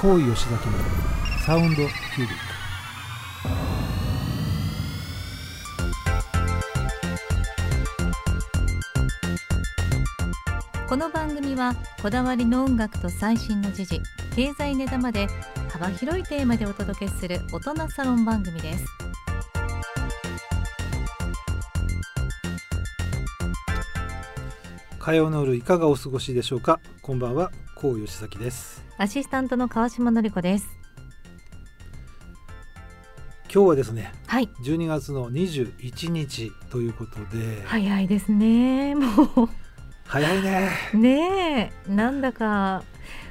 高井吉崎のサウンドキュービッこの番組はこだわりの音楽と最新の時事経済ネタまで幅広いテーマでお届けする大人サロン番組です。ク火曜の夜いかがお過ごしでしょうか？こんばんは高井吉崎です。アシスタントの川島典子です。今日はですねはい。12月の21日ということで、早いですね。も早いね。うねえ。なんだか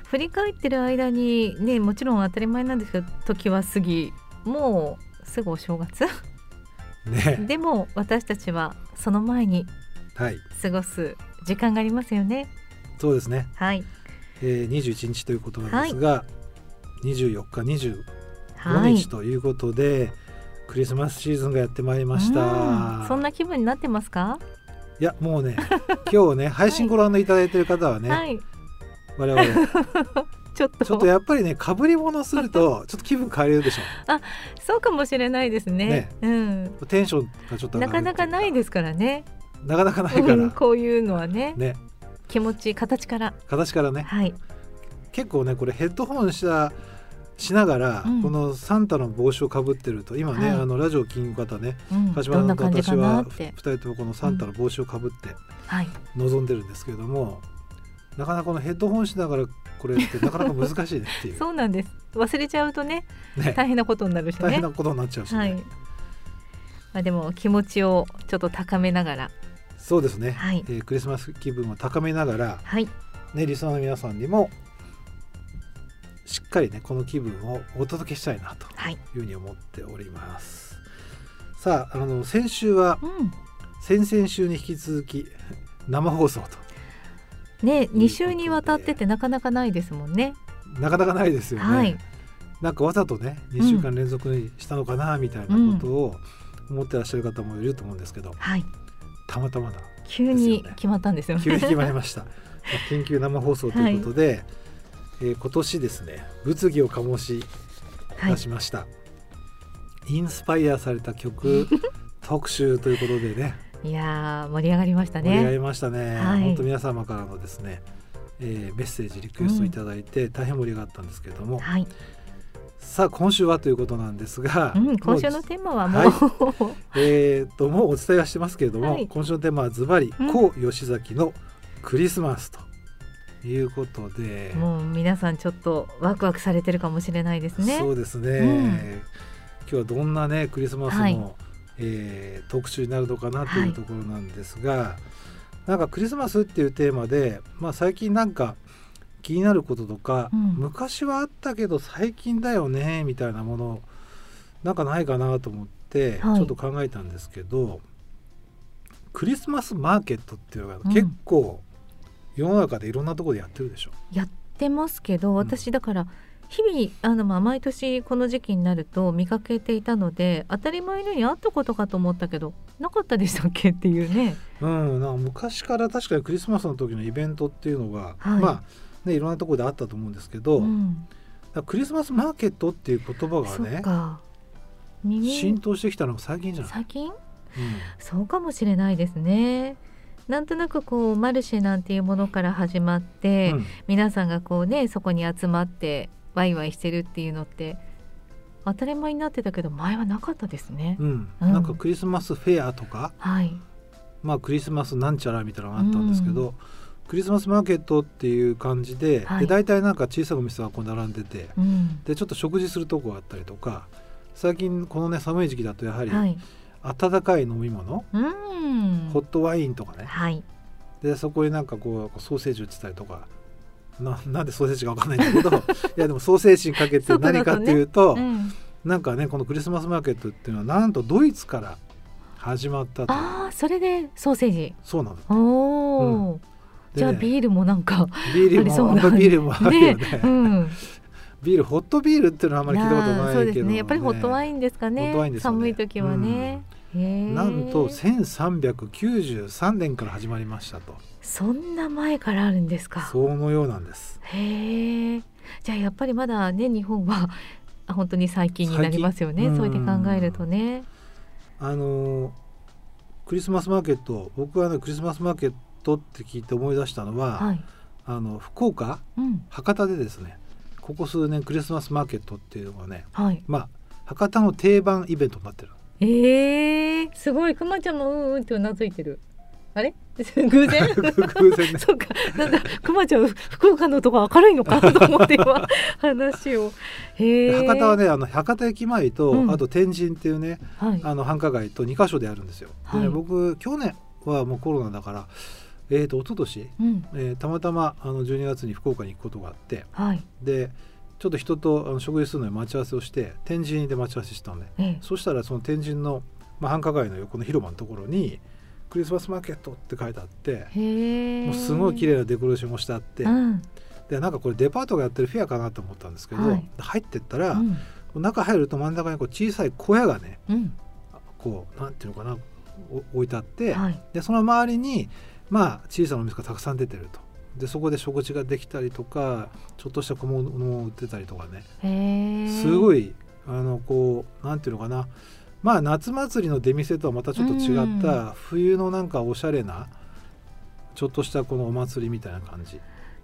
振り返ってる間にねもちろん当たり前なんですけど時は過ぎ。もうすぐお正月。ねでも私たちはその前にはい。過ごす時間がありますよね。そうですね、はいえー、21日ということなんですが、24日25はい日ということで、クリスマスシーズンがやってまいりました。うん。そんな気分になってますか、いやもうね今日ね 配信ご覧いただいてる方はね、はい。我々。ちょっと。ちょっとやっぱりねかぶり物すると ちょっと気分変えるでしょ。そうかもしれないですね。ね。うん。テンションがちょっと上なかなかないですからね。なかなかないから、うんこういうのはね。ね気持ち形から。形からね。はい。結構ねこれヘッドホンしたしながら、うん。このサンタの帽子をかぶってると今ね、はい。あのラジオを聞く方ねうん。鹿島さんなん感じ私はかなっ2て人ともこのサンタの帽子をかぶってはい。臨んでるんですけれども、なかなかこのヘッドホンしながらこれってなかなか難しいねっていう。そうなんです。忘れちゃうとねね。大変なことになるしね。大変なことになっちゃうしね、はい。まあでも気持ちをちょっと高めながらそうですね、はい。えークリスマス気分を高めながらはい。ねリスナーの皆さんにもしっかりねこの気分をお届けしたいなとはい。いうふうに思っております。さああの先週はうん。先々週に引き続き生放送ねとで。2週にわたっててなかなかないですもんね。なかなかないですよね、はい。なんかわざとね2週間連続にしたのかなみたいなことを思ってらっしゃる方もいると思うんですけど、はいたまたまだ。急に決まったんですよね。急に決まりました。まあ緊急生放送ということで、えー今年ですね物議を醸しはい。出しました、インスパイアされた曲 特集ということでね。いやー盛り上がりました盛り上がねりましたね、はい。本当皆様からのですね、えーメッセージリクエストいただいて大変盛り上がったんですけれども、はい、さあ今週はということなんですが、うん、今週のテーマはもう、はい。えー、ともうお伝えはしてますけれども、はい。今週のテーマはズバリうん。高吉崎のクリスマスということで、もう皆さんちょっとワクワクされてるかもしれないですね。そうですね、うん。今日はどんなねクリスマスの、はい。えー特集になるのかなというところなんですが、なんかクリスマスっていうテーマで、まあ、最近なんか気になることとか、うん。昔はあったけど最近だよねみたいなものなんかないかなと思ってちはい。ょっと考えたんですけど、クリスマスマーケットっていうのがうん。結構世の中でいろんなところでやってるでしょ。やってますけど私だから日々あの、まあ、毎年この時期になると見かけていたので当たり前のようにあったことかと思ったけどなかったでしたっけっていうね。うん、なんか昔から確かにクリスマスの時のイベントっていうのが、はい。まあねいろんなところであったと思うんですけど、うん、らクリスマスマーケットっていう言葉がね浸透してきたのが最近じゃない？最近？うん。そうかもしれないですね。なんとなくこうマルシェなんていうものから始まって、うん。皆さんがこうねそこに集まってワイワイしてるっていうのって当たり前になってたけど前はなかったですね。なんかクリスマスフェアとか、はい、まあ、クリスマスなんちゃらみたいなのがあったんですけど、クリスマスマーケットっていう感じで,、はい。で大体なんか小さなお店がこう並んでてうん。でちょっと食事するとこがあったりとか最近このね寒い時期だとやはりはい、温かい飲み物、うん。ホットワインとかね。はい、でそこになんかこうソーセージ売ってたりとかななんでソーセージかわかんないんだけど いやでもソーセージにかけて何かっていうと、うん、なんかねこのクリスマスマーケットっていうのはなんとドイツから始まったと。ああそれでソーセージ。そうなんだおお、でじゃあビールもなんかビールありそうな。もビールもあるよね。うん、ビールホットビールっていうのはあんまり聞いたことないけど、ね、そうですね。やっぱりホットワインですかね。寒い時はね、へえなんと1393年から始まりましたと。そんな前からあるんですか。そのようなんです。へえじじゃあやっぱりまだね日本はあ本当に最近になりますよね。うやって考えるとね。あのクリスマスマーケット僕はねクリスマスマーケットって聞いて思い出したのは、はい、あの福岡うん。博多でですねここ数年クリスマスマーケットっていうのがねはい、まあ博多の定番イベントになってるえー、すごい。くまちゃんもうんうんってうなずいてる。あれ？偶然？偶然ね。そうか。なんだくまちゃん福岡のとこ明るいのか？と思って今話を。博多はねあの博多駅前と、うん。あと天神っていうねはい。あの繁華街と2カ所でやるんですよ。はい。僕去年はもうコロナだからえー、と一昨年、うん。えーたまたまあの12月に福岡に行くことがあってはい。でちょっと人とあの食事するのに待ち合わせをして天神で待ち合わせしたのね。ええ。そしたらその天神の、まあ、繁華街の横の広場のところに「クリスマスマーケット」って書いてあって。もうすごい綺麗なデコレーションもしてあって、うん。でなんかこれデパートがやってるフェアかなと思ったんですけど、はい。入ってったら、うん。中入ると真ん中にこう小さい小屋がねうん。こうなんていうのかなお置いてあって、はい。でその周りにまあ小さなお店がたくさん出てるとでそこで食事ができたりとかちょっとした小物を売ってたりとかね。すごい。いあのこうなんていうのかなまあ夏祭りの出店とはまたちょっと違った冬のなんかおしゃれなちょっとしたこのお祭りみたいな感じ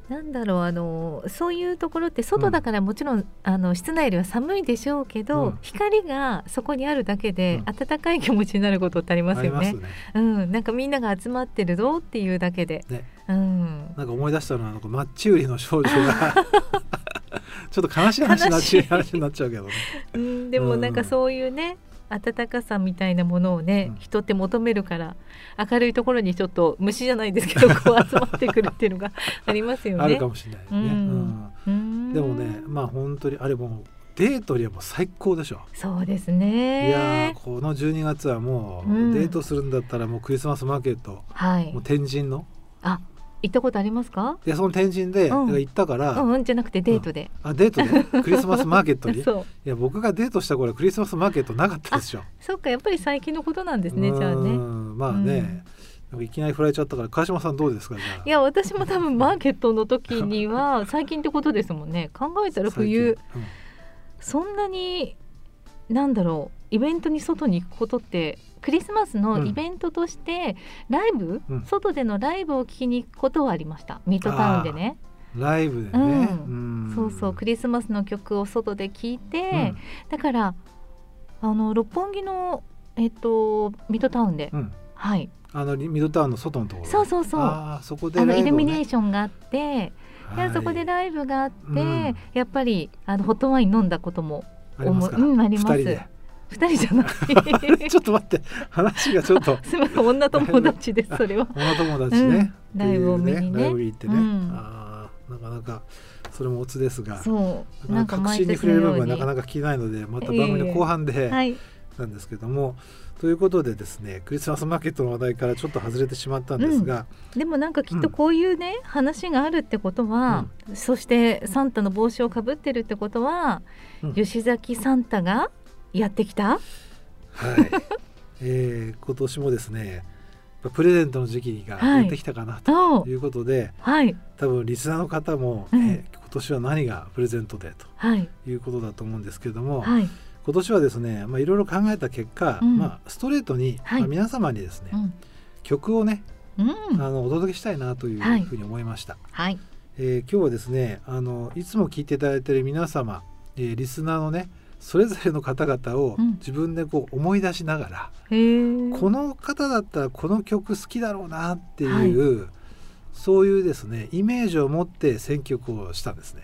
なんだろうあのそういうところって外だからもちろん、あの室内よりは寒いでしょうけど、うん。光がそこにあるだけで、うん。暖かい気持ちになることってありますよね。ね。うん、なんかみんなが集まってるぞっていうだけで、ね。うん、なんか思い出したのはなんかマッチ売りの少女が ちょっと悲しい話になっちゃう話になっちゃうけどね。うん、でもなんかそういうね暖かさみたいなものをね、うん。人って求めるから明るいところにちょっと虫じゃないですけど こう集まってくるっていうのが ありますよね。あるかもしれないですね、うん。でもねまあ本当にあれもうデートにはもう最高でしょ。そうですいや。この12月はもう、うん。デートするんだったらもうクリスマスマーケット。はい。もう。天神のあ、行ったことありますか？でその天神でうん。行ったから、うん、うん、じゃなくてデートで。あデートで？クリスマスマーケットに？い。や僕がデートした頃クリスマスマーケットなかったでしょそっか、やっぱり最近のことなんですね。じゃあうね。ん。まあね、いきなり振られちゃったから川島さんどうですかいや、私も多分マーケットの時には最近ってことですもんね。考えたら冬、最近。そんなになんだろうイベントに外に行くことってクリスマスのイベントとしてライブ、うん。外でのライブを聞きに行くことはありました。ミッドタウンでね、うんライブでね、うん。ん。そうそうクリスマスの曲を外で聴いて、うん。だからあの六本木のえっとミッドタウンで、うん。はい。あのミッドタウンの外のところ。そうそうそう。あーそこであのライルミネーションがあって、はい。でそこでライブがあって、うん。やっぱりあのホットワイン飲んだこともありますか、うんあります二人じゃない。ちょっと待って。話がちょっと。すみません。女友達ですそれは。女友達ね、うん。ライブを見にね。ライブに行ってね、うん。あーなかなかそれもオツですが。そう。なかなか確信に触れる部分はなかなか聞けないのでまた番組の後半ではい。なんですけども、ということでですねクリスマスマーケットの話題からちょっと外れてしまったんですが、でもなんかきっとこういうね、話があるってことは、そしてサンタの帽子をかぶってるってことは、うん。吉崎サンタがやってきた？はい、えー今年もですねプレゼントの時期がやってきたかなとということで、はい。多分リスナーの方も、うん。えー今年は何がプレゼントではい。ということだと思うんですけれども、はい、今年はですねまあいろいろ考えた結果、うん。まあ、ストレートに、はい。まあ皆様にですね、うん。曲をねうん、あのお届けしたいなというはいふうに思いました、はい。えー今日はですねあのいつも聞いていただいている皆様、えーリスナーのねそれぞれの方々をうん。自分でこう思い出しながら、へえ。この方だったらこの曲好きだろうなっていう、そういうですねイメージを持って選曲をしたんですね。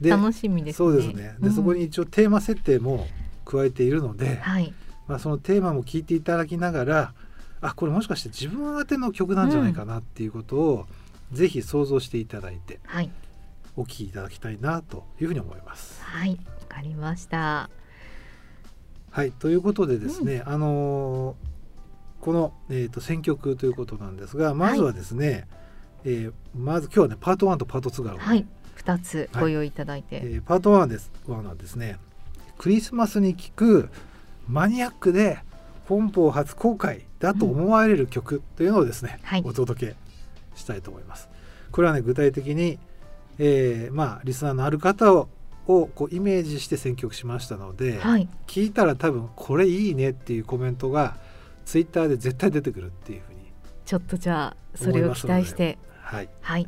で楽しみですね。そうですね。で、うん。そこに一応テーマ設定も加えているので、はい。まあ、そのテーマも聞いていただきながらあこれもしかして自分宛ての曲なんじゃないかなっていうことを、ぜひ想像していただいて。はいお聴きいただきたいなというふうに思います。はいわかりました。はいということでですね、あのーこの、えー、と選曲ということなんですがまずはですね、えーまず今日はねパート1とパート2があるはい二つご用意いただいて、えーパート1です1はですねクリスマスに聴くマニアックで本邦初公開だと思われる曲というのをですね、はい。お届けしたいと思います。これはね具体的にえーまあリスナーのある方ををこうイメージして選曲しましたので、はい。聞いたら多分これいいねっていうコメントがツイッターで絶対出てくるっていうふうに、ちょっとじゃあそれを期待して。はい、はい。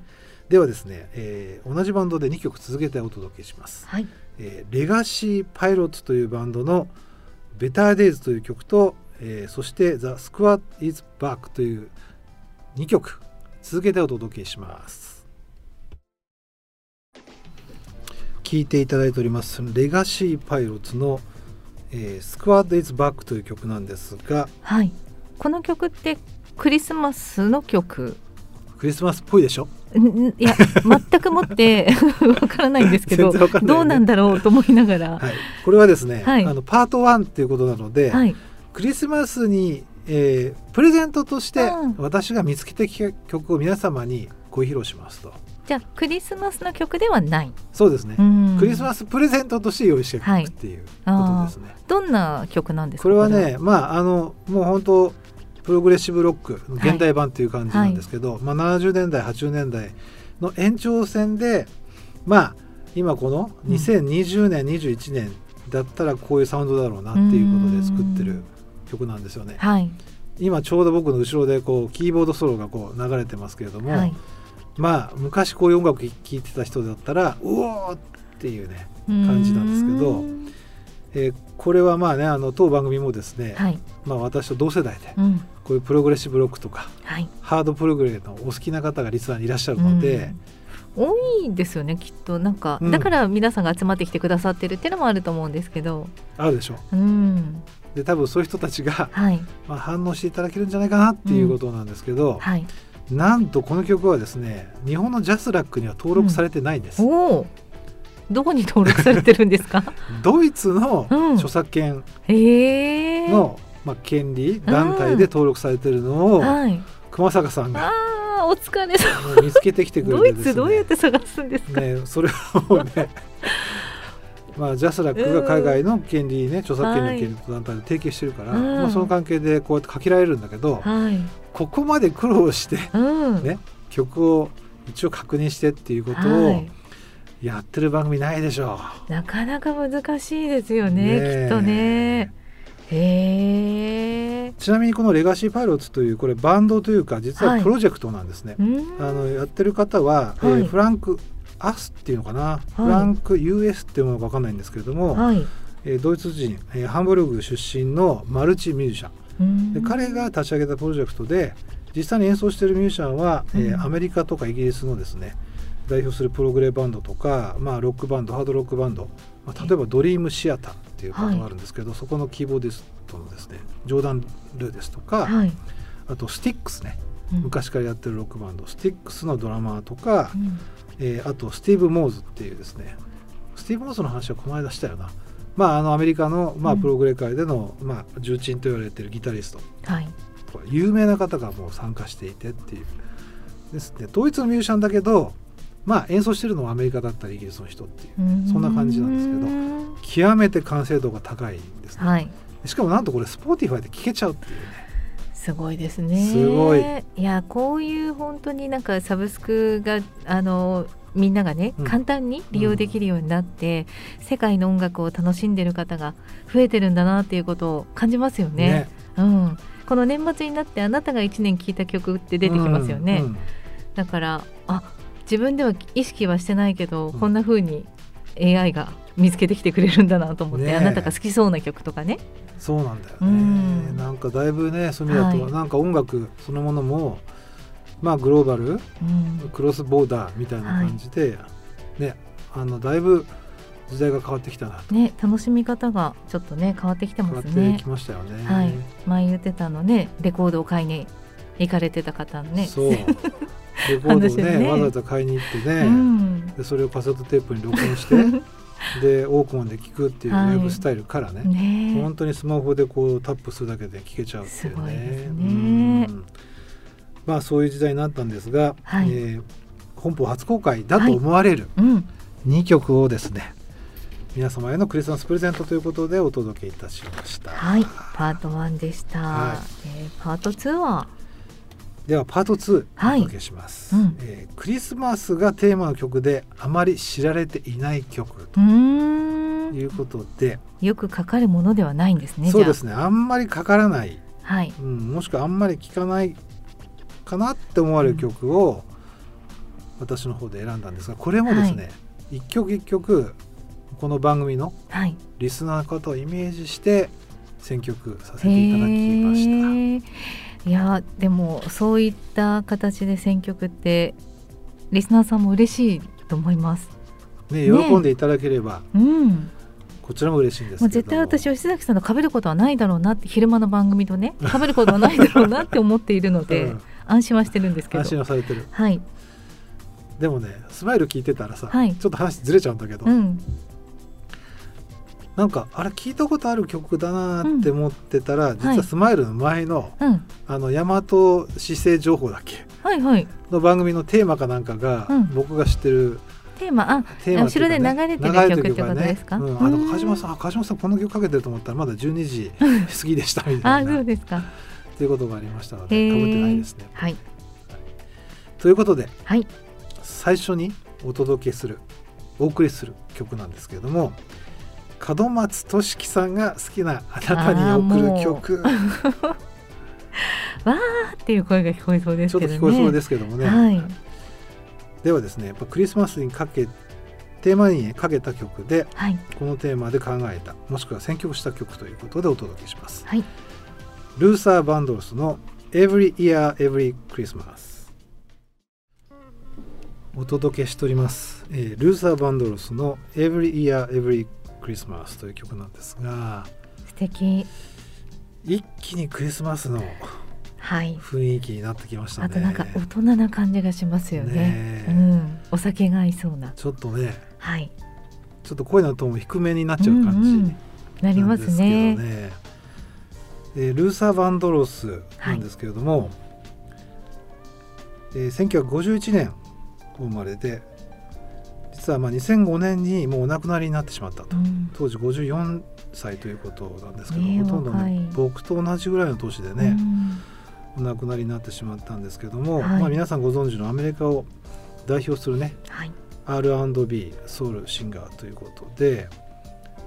ではですね、えー同じバンドで2曲続けてお届けします。はい。えーレガシーパイロットというバンドの「ベターデイズという曲と、えーそして「ザ・スクワット・イズ・バックという2曲続けてお届けします。聴いていただいておりますレガシーパイロットの「えースクワット・イズ・バックという曲なんですがはい。この曲ってクリスマスの曲？クリスマスっぽいでしょ？いや全くもって わからないんですけど、ね。どうなんだろうと思いながら。はい、これはですね、はい。あのパート1っていうことなので、はい。クリスマスに、えープレゼントとしてうん。私が見つけてきた曲を皆様にご披露しますとじゃあクリスマスの曲ではない、そうですね、うん。クリスマスプレゼントとして用意していくっていうことですね、どんな曲なんですか？これはねまああのもう本当プログレッシブロックの現代版っていう感じなんですけど、まあ、70年代80年代の延長線でまあ今この2020年、21年だったらこういうサウンドだろうなっていうことで作ってる曲なんですよね。はい。今ちょうど僕の後ろでこうキーボードソロがこう流れてますけれども、はいまあ昔こういう音楽聴いてた人だったらうおーっていうね、感じなんですけどうん。えーこれはまあねあの当番組もですね、はい、まあ私と同世代でうん。こういうプログレッシブロックとかはい、ハードプログレのお好きな方がリスナーにいらっしゃるので、うん。多いですよねきっと。なんか、うん。だから皆さんが集まってきてくださってるっていうのもあると思うんですけど。あるでしょ。うん。うで多分そういう人たちが、はい。まあ、反応していただけるんじゃないかなっていうことなんですけど、はいなんとこの曲はですね日本のジャスラックには登録されてないんです、おおどこに登録されてるんですか？ドイツのうん。著作権の、まあ、権利団体で登録されてるのを、はい。熊坂さんがお疲れ様。見つけてきてくれてですね。ドイツどうやって探すんですか、ね、それはもうね まあジャスラックが海外の権利ね、著作権の権利と団体で提携してるから、うん。まあ、その関係でこうやってかけられるんだけど、はいここまで苦労してうん。ね曲を一応確認してっていうことはをい。やってる番組ないでしょなかなか難しいですよねねえ。きっとね。へえ。うちなみにこの「レガシーパイロット」というこれバンドというか実ははい。プロジェクトなんですね。うん。あのやってる方は、えーはい。フランク・アスっていうのかな、フランク US っていうものか分かんないんですけれども、はいえードイツ人、えーハンブルグ出身のマルチミュージシャン。うん。で彼が立ち上げたプロジェクトで実際に演奏しているミュージシャンは、えーうん。アメリカとかイギリスのですね代表するプログレバンドとか、まあ、ロックバンドハードロックバンド、まあ、例えばドリームシアターっていうバンドがあるんですけど、そこのキーボーディストのですねジョーダン・ルーデスとか、はい。あとスティックスね。うん。昔からやってるロックバンド。スティックスのドラマーとか、うん。えーあとスティーブ・モーズっていうですね。スティーブ・モーズの話はこの間したよな。まあ、あのアメリカの、まあ、うん。プログレ界での、まあ、重鎮と言われているギタリスト。はい。有名な方がもう参加していてっていう。ですね。ドイツのミュージシャンだけどまあ演奏してるのはアメリカだったりイギリスの人っていう。そんな感じなんですけどけ極めて完成度が高いんですね、はい。しかもなんとこれ Spotify で聴けちゃうっていう。ねすごいですね。すごい。いやこういう本当になんかサブスクがあのみんながね、うん。簡単に利用できるようになって、世界の音楽を楽しんでる方が増えてるんだなっていうことを感じますよね。ね。うん、この年末になってあなたが1年聴いた曲って出てきますよね。うんうんだからあ自分では意識はしてないけど、うん。こんな風に AI が見つけてきてくれるんだなと思って、ねえ。あなたが好きそうな曲とかね。そうなんだよね、うん。なんかだいぶねそういう意味だと、はい。なんか音楽そのものもまあグローバルうん。クロスボーダーみたいな感じで、ねあのだいぶ時代が変わってきたなと。ね、楽しみ方がちょっとね変わってきて変わってますねき。ましたよね。はい、前言ってたのねレコードを買いに行かれてた方のね。そう。レコードを話ねね。わざわざ買いに行ってね、うん、でそれをカセットテープに録音して でオークマンで聴くっていうはい。ライブスタイルからね、ね。え本当にスマホでこうタップするだけで聴けちゃうっていうね。すごいですね。うんまあそういう時代になったんですが、はい。えー本邦初公開だと思われるうん、2曲をですね、皆様へのクリスマスプレゼントということでお届けいたしました。はい、パート1でした。はえーパート2は、ではパート2はい。お届けします、うん。えークリスマスがテーマの曲であまり知られていない曲うということで、よくかかるものではないんですねそうですね。あんまりかからない、はい。うん、もしくはあんまり聴かないかなって思われる曲を私の方で選んだんですがこれもですね、一曲一曲この番組のはい。リスナーの方をイメージして選曲させていただきました。いやでもそういった形で選曲ってリスナーさんも嬉しいと思います。ね、ね喜んでいただければうん、こちらも嬉しいんです絶対私吉崎さんと被ることはないだろうなって昼間の番組とね被ることはないだろうなって思っているので、うん安心はしてるんですけど。安心はされてる。はい、でもねスマイル聞いてたらさ、はい。ちょっと話ずれちゃうんだけど、うん、なんかあれ聞いたことある曲だなって思ってたら、実ははいスマイルの前の、うん、あの大和市政情報だっけ？はいはい。の番組のテーマかなんかが、うん。僕が知ってるテーマあテーマっていうか後ろで流れてる流曲ってことですか？うん、あのうん鹿島さんあ鹿島さんこの曲かけてると思ったらまだ12時過ぎでしたみたあいな。そうですかということがありましたのへでー。かぶってないですね。はい。ということではい。最初にお届けするお送りする曲なんですけれども門松俊樹さんが好きなあなたに送る曲。わーっていう声が聞こえそうですちょっけどねと聞こえそうですけどもね、はい。ではですねやっぱクリスマスにかけテーマにかけた曲ではい。このテーマで考えたもしくは選曲した曲ということでお届けします。はいルーサー・バンドロスの Every Year Every Christmas お届けしております、えールーサー・バンドロスの Every Year Every Christmas という曲なんですが素敵。一気にクリスマスのはい。雰囲気になってきましたね。あとなんか大人な感じがしますよね。ねえ。うん、お酒が合いそうな。ちょっとねはい。ちょっと声のトーンも低めになっちゃう感じ、んん。なりますね。ねえールーサー・バンドロスなんですけれども、えー1951年お生まれで実はまあ2005年にもうお亡くなりになってしまったと、うん。当時54歳ということなんですけど、ねえほとんどね僕と同じぐらいの年でうね、ん。お亡くなりになってしまったんですけども、はい。まあ、皆さんご存知のアメリカを代表するねはい。R&B ソウルシンガーということで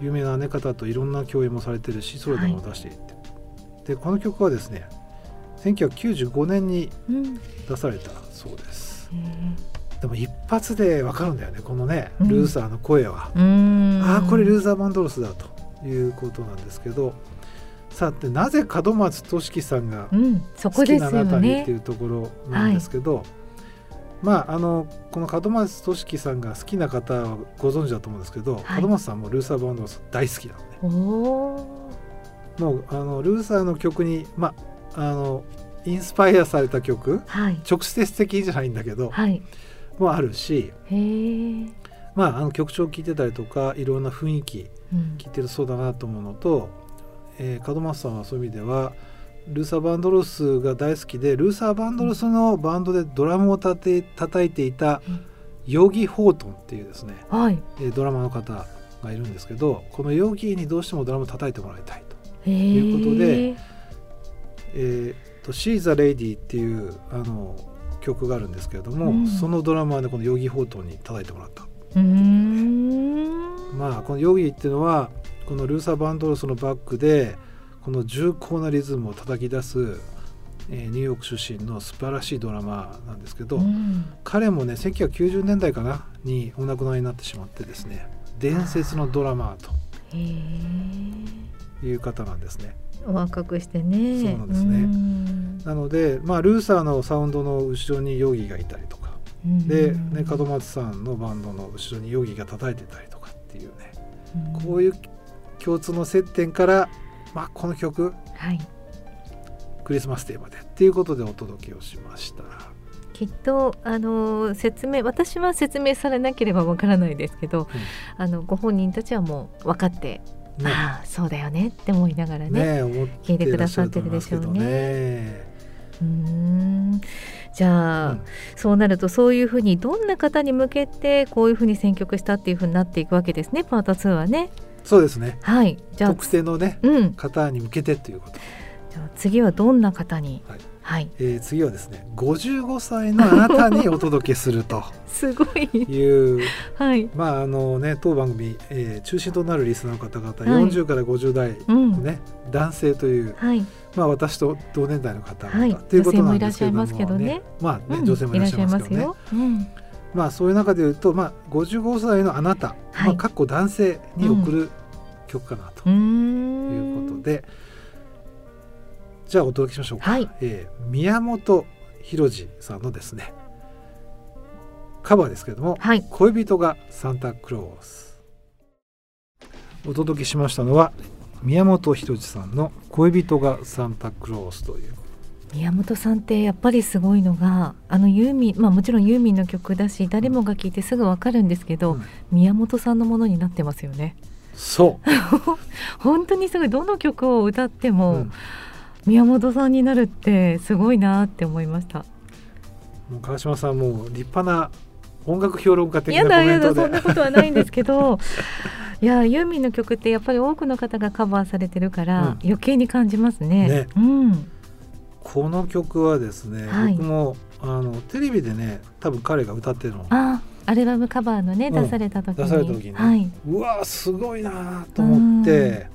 有名な、ね、方といろんな共演もされてるしソロでも出していって、でこの曲はですね1995年にうん。出されたそうです。へでも一発でわかるんだよねこのねうん。ルーサーの声は、ーうん。ああこれルーザー・バンドロスだということなんですけど。さてなぜ門松俊樹さんが好きなあなたにっていねうところなんですけど、まああのこの門松俊樹さんが好きな方はご存知だと思うんですけど、はい。門松さんもルーサー・バンドロス大好きなのねもうあのルーサーの曲にまああのインスパイアされた曲はい。直接的じゃないんだけどはい。もあるし、まあ、あの曲調を聴いてたりとかいろんな雰囲気うん。聴いてるそうだなと思うのと、えー、門松さんはそういう意味ではルーサー・バンドロスが大好きでルーサー・バンドロスのバンドでドラムをたて叩いていたうん。ヨギ・ホートンっていうですね、はい。えードラマの方がいるんですけどこのヨギにどうしてもドラムを叩いてもらいたいいうことでえー、と「She's a Lady」っていうあの曲があるんですけれども、うん。そのドラマはねこのヨギ・ホートンに叩いてもらった。まあこのヨギっていうのはこのルーサー・バンドロスのバックでこの重厚なリズムを叩き出す、えーニューヨーク出身の素晴らしいドラマーなんですけど、うん。彼もね1990年代かなにお亡くなりになってしまってですね伝説のドラマという方なんですね。お若くしてね。そうなんですね。ん。なので、まあ、ルーサーのサウンドの後ろにヨギがいたりとか。うん。で、ね、門松さんのバンドの後ろにヨギが叩いてたりとかっていうね。うん。こういう共通の接点から、まあ、この曲はい。クリスマステーマでっていうことでお届けをしました。きっとあの説明私は説明されなければわからないですけど、あのご本人たちはもう分かって、ね。ああそうだよねって思いながらねね聞いてくださってるでしょうね。うーん。じゃあ、うんそうなるとそういうふうにどんな方に向けてこういうふうに選曲したっていうふうになっていくわけですねパート2はね。そうですね。はい。じゃあ特定のねうん。方に向けてということ。じゃあ次はどんな方にはいはい、えー、次はですね55歳のあなたにお届けすると。すごい。いうはい、まああのね当番組、えー、中心となるリスナーの方々、はい。40から50代うん、ね男性という、はい、まあ私と同年代の方々、はい。ということなんですけれども、女性もいらっしゃいますけどね。まあね、うん。女性もいらっしゃいますけどね。よ。うん、まあそういう中で言うと、まあ、55歳のあなた、はい。まあ、かっこ男性に送る曲かなといん。うことで、じゃあお届けしましょうか、はい。えー宮本浩次さんのですねカバーですけれどもはい「恋人がサンタクロース」お届けしましたのは宮本浩次さんの「恋人がサンタクロース」という。宮本さんってやっぱりすごいのがあのユーミンまあもちろんユーミンの曲だし誰もが聴いてすぐわかるんですけど、うん。宮本さんのものになってますよね。そう、本当にすごい。どの曲を歌ってうも、ん宮本さんになるってすごいなって思いました。もう川島さんもう立派な音楽評論家的やなコメントで。そんなことはないんですけど いやユーミンの曲ってやっぱり多くの方がカバーされてるから、うん。余計に感じますね。ね。うん。この曲はですね、はい。僕もあのテレビでね多分彼が歌ってるの。をあアルバムカバーのね、うん。出された時に。出された時に、はい、うわすごいなと思って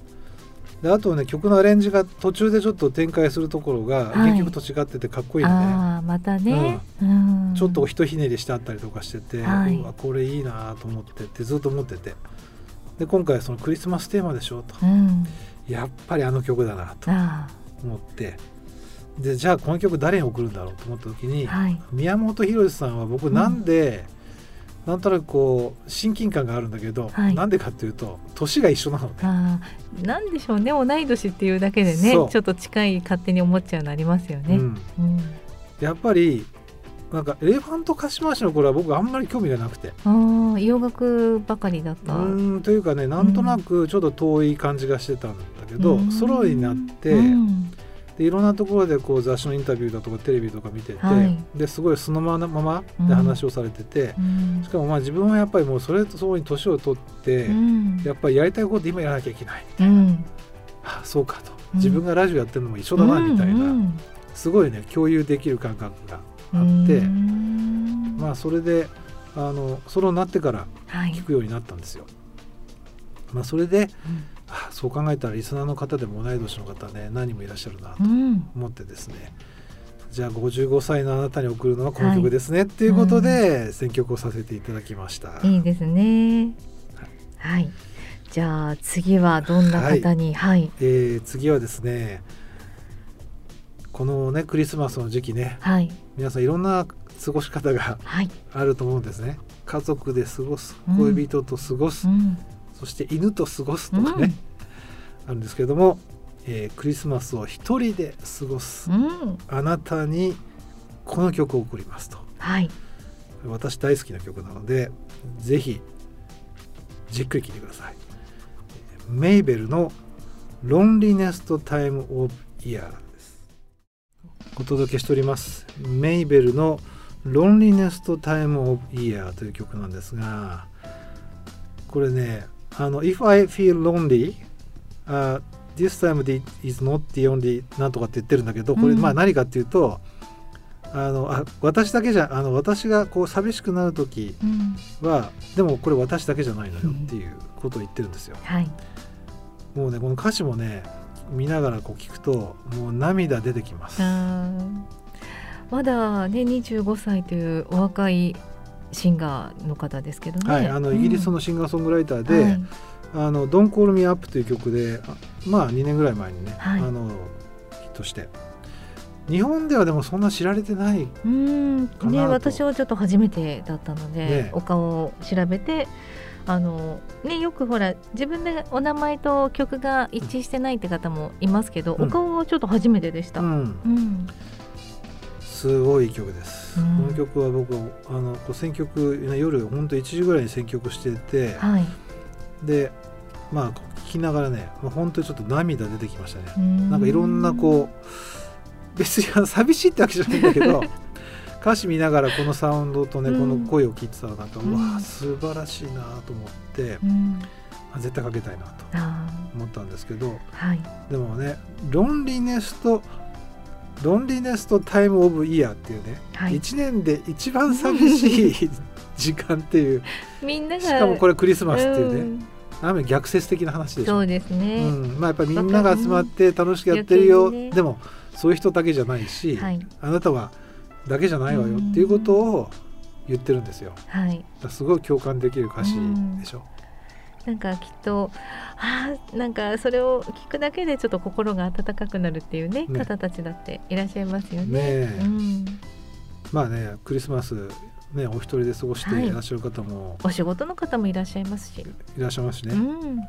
であとね曲のアレンジが途中でちょっと展開するところがはい。原曲と違っててかっこいいのね、ああまたね、うん。ちょっとひとひねりしてあったりとかしてて、はい。うわこれいいなと思ってってずっと思ってて。で今回そのクリスマステーマでしょと。うん。やっぱりあの曲だなとあ思って。でじゃあこの曲誰に送るんだろうと思った時に、あはい。宮本浩次さんは僕なんで、なんとなくこう親近感があるんだけど、はい。なんでかっていうと年が一緒なのね。なんでしょうね。同い年っていうだけでねちょっと近い勝手に思っちゃうのありますよね。うん、うん。やっぱりなんかエレファントカシマシの頃は僕あんまり興味がなくて。ああ洋楽ばかりだっうた。ーんというかねなんとなくちょっと遠い感じがしてたんだけど、うん。ソロになって、うんでいろんなところでこう雑誌のインタビューだとかテレビとか見てて、はい。ですごいそのままで話をされてて、うん。しかもまあ自分はやっぱりもうそれとそうに年を取って、うん。やっぱりやりたいこと今やらなきゃいけない。うん。あそうかと。うん。自分がラジオやってるのも一緒だなみたいな、うん。すごいね共有できる感覚がうんあってうん。まあそれであのソロになってからはい。聞くようになったんですよ。まあ、それでそう考えたらリスナーの方でも同い年の方ね何人もいらっしゃるなとうん。思ってですね、じゃあ55歳のあなたに送るのはこの曲ですね、っていうことで選曲をさせていただきました。いいですね。はい。じゃあ次はどんな方に、はい、えー次はですねこのねクリスマスの時期ね。はい、皆さんいろんな過ごし方がはい、あると思うんですね。家族で過ごすうん。恋人と過ごす、うん、そして犬と過ごすとかね、あるんですけれども、えークリスマスを一人で過ごすうん、あなたにこの曲を送りますと。はい、私大好きな曲なのでぜひじっくり聴いてください。メイベルの「ロンリネストタイムオブイヤーです。お届けしております。メイベルの「ロンリネストタイムオブイヤーという曲なんですがこれねあの「If I feel lonely、uh, this time is not the only」なんとかって言ってるんだけどこれうんまあ何かっていうと、あのあ私だけじゃあの私がこう寂しくなる時うん、はでもこれ私だけじゃないのよっていうことを言ってるんですよ。はい、もうねこの歌詞もね見ながらこう聞くともう涙出てきます。まだね25歳というお若いシンガーの方ですけどね。はい、あのイギリスのシンガーソングライターうんではい「あの Don't Call Me Up」という曲であまあ2年ぐらい前にね、はい。あのヒットして。日本ではでもそんな知られてないうん。かなと。ね私はちょっと初めてだったので、ね。お顔を調べてあのねよくほら自分でお名前と曲が一致してないって方もいますけど、うん。お顔はちょっと初めてでした。ううん。ん、すごい曲です。うん。この曲は僕あのこう選曲ね夜本当1時ぐらいに選曲してて、はい。でまあ聞きながらねもう本当にちょっと涙出てきましたね。ななんかいろんなこう別に寂しいってわけじゃないんだけど 歌詞見ながらこのサウンドとね、うん。この声を聞いてたらなんか、ううんわあ素晴らしいなと思って、うん、あ絶対かけたいなとあ思ったんですけどーはい。でもねロンリネスとロンリネスとタイムオブイヤーっていうね、はい。一年で一番寂しい 時間っていう。みんながしかもこれクリスマスっていうね、ん。ある意味逆説的な話でしょ。そうですね、うん、まあやっぱりみんなが集まって楽しくやってるよ、ね。でもそういう人だけじゃないし、はい。あなたはだけじゃないわよっていうことを言ってるんですよ。はい。すごい共感できる歌詞でしょ。なんかきっとあーなんかそれを聞くだけでちょっと心が温かくなるっていうねね。方たちだっていらっしゃいますよね。ねえ。うん、まあねクリスマスねお一人で過ごしてはいいらっしゃる方もお仕事の方もいらっしゃいますし、いらっしゃいますしね。うん、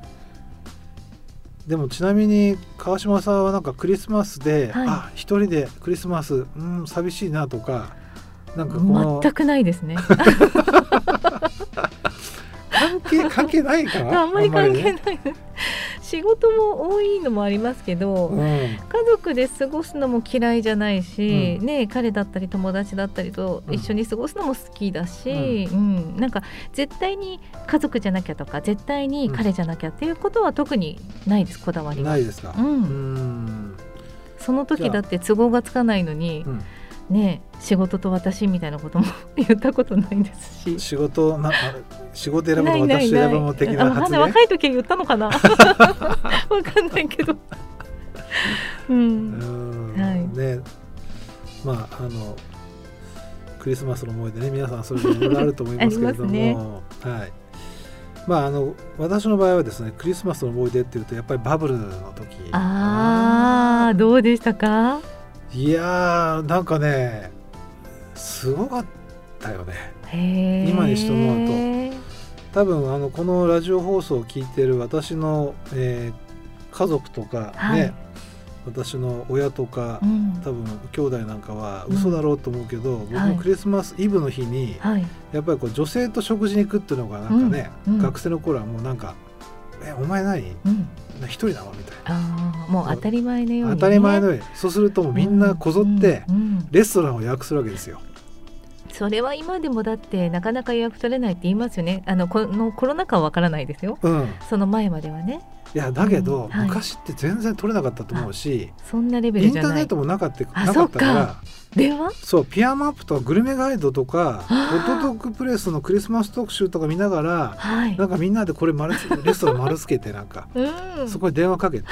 でもちなみに川島さんはなんかクリスマスで、はいあ一人でクリスマスうん寂しいなとかなんかこの全くないですね。関係関係ないか？な あんまり関係ねない。仕事も多いのもありますけど、うん。家族で過ごすのも嫌いじゃないし、うん。ね彼だったり友達だったりとうん。一緒に過ごすのも好きだし、うん。なんか絶対に家族じゃなきゃとか絶対に彼じゃなきゃっていうことは特にないですこだわりはない。ですか？うん。うん。その時だって都合がつかないのにうんね仕事と私みたいなことも 言ったことないですし。仕事なあ仕事選ぶの私選ぶの的な発言？だ若い時言ったのかな？わかんないけど。う うん。んはい。ね。まああのクリスマスの思い出ね。皆さんそれぞれいろいろあると思いますけれども、ありはい。まああの私の場合はですねクリスマスの思い出っていうとやっぱりバブルの時。あーどうでしたか？いやーなんかねすごかったよね。今にして思う多分あのこのラジオ放送を聞いてる私の、えー家族とかね、はい。私の親とか、うん。多分兄弟なんかは嘘だろうと思うけど、僕はい。もクリスマスイブの日に、はい。やっぱりこう女性と食事に行くっていうのがなんかね、うん。うん。学生の頃はもうなんか「えお前何？うん。一人なの?」みたいあーもう当たり前のような、に、ね、当たり前のように。そうするとみんなこぞってレストランを予約するわけですよ。それは今でもだってなかなか予約取れないって言いますよね。あのこのコロナ禍はわからないですよ。うん、その前まではね。いやだけど、うん。はい。昔って全然取れなかったと思うしそんなレベインターネットもなかったあなかったか。ら電話そうピアマップとかグルメガイドとかホットドッグプレスのクリスマス特集とか見ながらはい。なんかみんなでこれ丸つレストラン丸つけてなんかうん。そこに電話かけて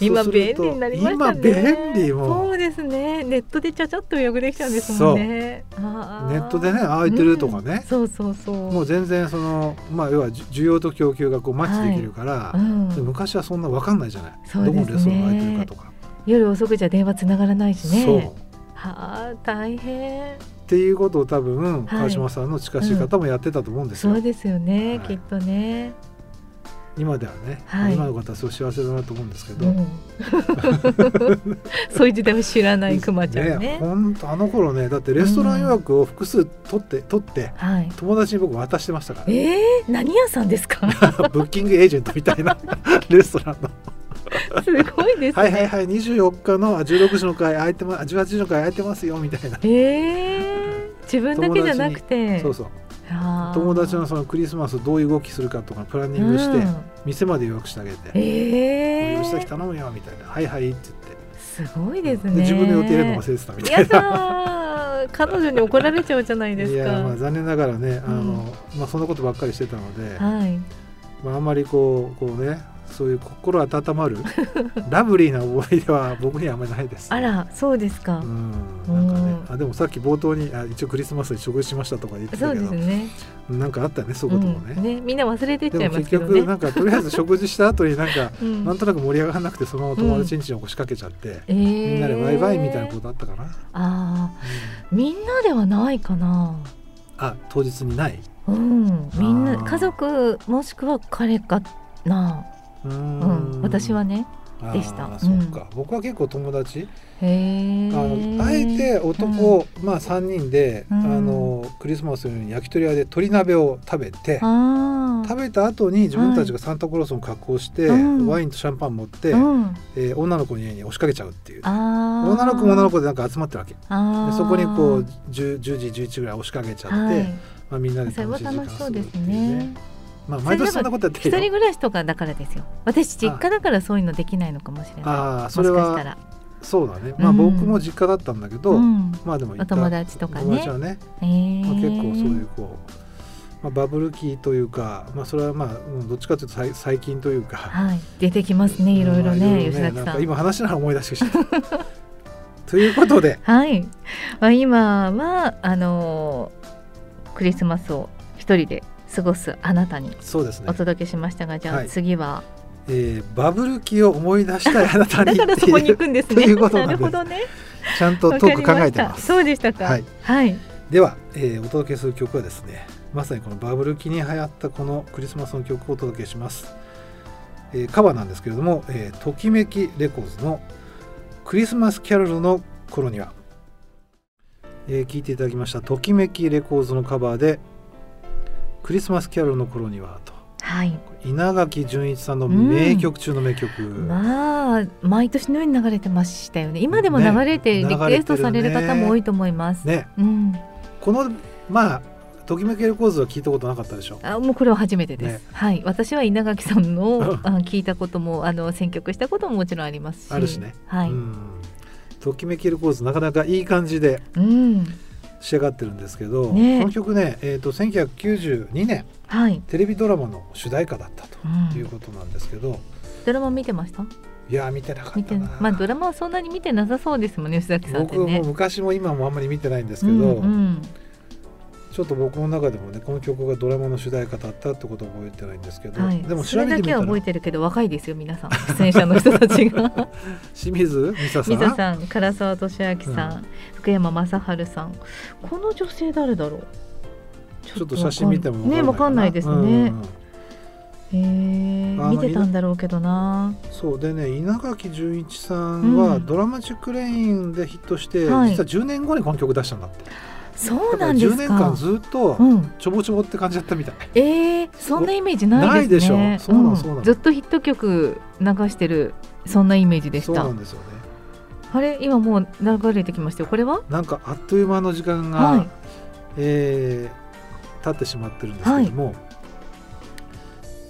今便利になりましたね。今便利も。そうですね。ネットでちゃちゃっと予約できちゃうんですもんね。ネットでね空いてるとかね。うん。そうそうそう。もう全然そのまあ要はじ需要と供給がこうマッチできるから、うん。で昔はそんな分かんないじゃない、ね。どこのレストランが空いてるかとか、夜遅くじゃ電話つながらないしそう。ねはあ大変。っていうことを多分はい。川島さんの近しい方もやってたと思うんですよ、そうですよね、はい。きっとね、今ではね、はい。今の方はすごい幸せだなと思うんですけど、うん、そういう時代を知らないくまちゃんね。ほんとあの頃ねだってレストラン予約を複数取って取ってはい。友達に僕渡してましたから、えー、何屋さんですか？ブッキングエージェントみたいな レストランの。すごいですね。はいはいはい24日のあ16時の回空いてま18時の回空いてますよみたいな、えー、自分だけじゃなくて。そうそう友達のそのクリスマスどういう動きするかとかプランニングして、うん。店まで予約してあげて。え「吉崎ー、頼むよ」みたいな「はいはい」って言って。すごいですね。自分の予定入れるの忘れてたみたやいな。彼女に怒られちゃうじゃないですか。いやまあ残念ながらねあの、うん。まあ、そんなことばっかりしてたので、はい。まあ、あんまりこうこうねそういう心温まる ラブリーな思い出は僕にはあんまりないです、あらそうですか、うんなんかねうんあでもさっき冒頭にあ一応クリスマスで食事しましたとか言ってそうたけど、ですね。なんかあったよねそういうこともね、うん。ねみんな忘れてっちゃいますけどね。局 なんかとりあえず食事した後になんかうん。なんとなく盛り上がらなくてそのまま友達ん家に押しかけちゃって、えー。みんなでバイバイみたいなことあったかな、あー。みんなではないかな。あ当日にない。うん。みんな家族もしくは彼かなうん。私はねでした。そっか、僕は結構友達。あのあえて男、まあ3人で、うん。あのクリスマスのように焼き鳥屋で鶏鍋を食べて食べた後に自分たちがサンタクロースの格好をして、うん。ワインとシャンパン持って、うん。えー女の子の家に押しかけちゃうっていう。女の子も女の子でなんか集まってるわけ。でそこにこう 10, 10時11時ぐらい押しかけちゃって、はい。まあ、みんなで楽しい時間楽しそうです過ごすっていうねまあ毎年そんなことやって一人暮らしとかだからですよ。私実家だからそういうのできないのかもしれない。ああそれはもしかしたら。そうだね。まあ、うん。僕も実家だったんだけど、うん。まあでもお友達とかね。友達はね、えー。まあ、結構そういうこう、まあ、バブル期というか、まあ、それはまあうんどっちかというと最最近というか。はい。出てきますねいろいろまあねいろいろ吉崎さん。なんか今話しながら思い出してきた。ということで。はい、まあ、今はあのークリスマスを一人で過ごすあなたにそうですねお、届けしましたが、じゃあはい次は、えーバブル期を思い出したいあなたに だからそこに行くんですね。ということなんですなるほどね。ちゃんとトーク考えてます。そうでしたか。はい、はい。では、えーお届けする曲はですねまさにこのバブル期に流行ったこのクリスマスの曲をお届けします、えーカバーなんですけれども、えーときめきレコーズのクリスマスキャロルの頃には、えー聞いていただきましたときめきレコーズのカバーでクリスマスキャロルの頃にはとはい。稲垣潤一さんの名曲中の名曲、まあ毎年のように流れてましたよね。今でも流れてねリクエストされる方も多いと思います。ねうん。このまあときめきレコーズは聞いたことなかったでしょ？あもうこれは初めてです。ねはい。私は稲垣さんの聞いたこともあの選曲したことももちろんありますし。あるしねはい。うんときめきレコーズなかなかいい感じでうん。仕上がってるんですけど、ねこの曲ね、えー、と1992年はい。テレビドラマの主題歌だったとうんいうことなんですけど、ドラマ見てました？いやー見てなか見ったまあドラマはそんなに見てなさそうですもんね吉崎さんってね僕も。昔も今もあんまり見てないんですけど、うんうんちょっと僕の中でもねこの曲がドラマの主題歌だったってことは覚えてないんですけど、はい、でもそれだけ調べてみたら。は覚えてるけど若いですよ皆さん。出演者の人たちが。清水美沙さん？水さん唐沢俊明さん、うん。福山雅治さん。この女性誰だろう？ちょっと写真見てもねわかんないですね、うんうんへえ見てたんだろうけどな。そうでね稲垣潤一さんはうん。ドラマチック・レインでヒットして、はい。実は10年後にこの曲出したんだってそうだから10なんですか。年間ずっとうん、ちょぼちょぼって感じだったみたい、えー、そんなイメージないですね。ないでしょそうなのそうなのずっとヒット曲流してるそんなイメージでしそうたなんですよね。あれ今もう流れてきましたよ。これは？なんかあっという間の時間が、はい。えー経ってしまってるんですけども、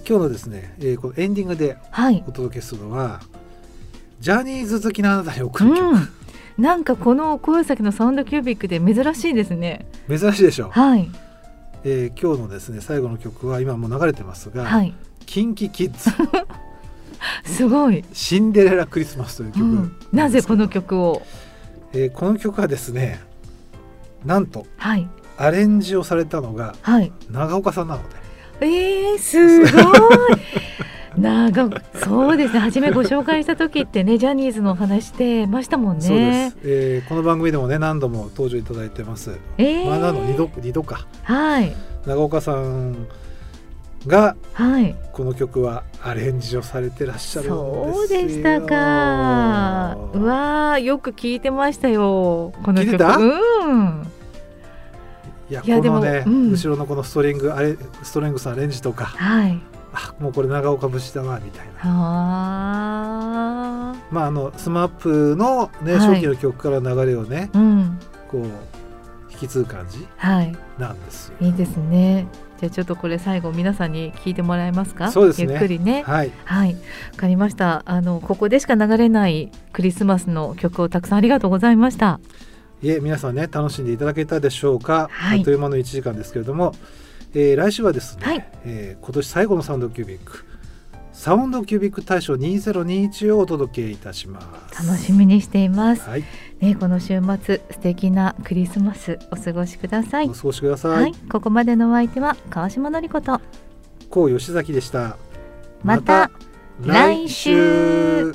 今日のですね、えーこのエンディングではい。お届けするのはジャニーズ好きなあなたに送る曲、うん、なんかこの声先のサウンドキュービックで珍しいですね。珍しいでしょ、はい、えー今日のですね最後の曲は今もう流れてますが、はい、キンキキッズすごい。シンデレラクリスマスという曲うんなぜこの曲を？えーこの曲はですねなんとはい、アレンジをされたのがはい。長岡さんなのでえー、すごい。なんかそうですね。初めご紹介した時ってねジャニーズのお話してましたもんね。そうです、えーこの番組でもね何度も登場いただいてます、えー、まあ、なの2度二度か。はい。長岡さんがはい。この曲はアレンジをされてらっしゃるんですよ。そうでしたか。うわーよく聞いてましたよ。この曲。聞いてた？うん。いやいやこのね、でもうん。後ろのこのストリングあれストレングスアレンジとか。はい。あもうこれ長岡節だなみたいなはあ。まああのスマップのね、はい初期の曲から流れをねうん。こう引き継ぐ感じはい。なんですよいいですね。じゃあちょっとこれ最後皆さんに聞いてもらえますか？そうですねゆっくりね。はいはい。わかりました。あのここでしか流れないクリスマスの曲をたくさんありがとうございました。いえ皆さんね楽しんでいただけたでしょうか、はいあっという間の1時間ですけれども、えー来週はですね、はいえー今年最後のサウンドキュービックサウンドキュービック大賞2021をお届けいたします楽しみにしています。はいねこの週末素敵なクリスマスお過ごしくださいお。過ごしください、はい。ここまでのお相手は川島のりこと。こう吉崎でしたまた来週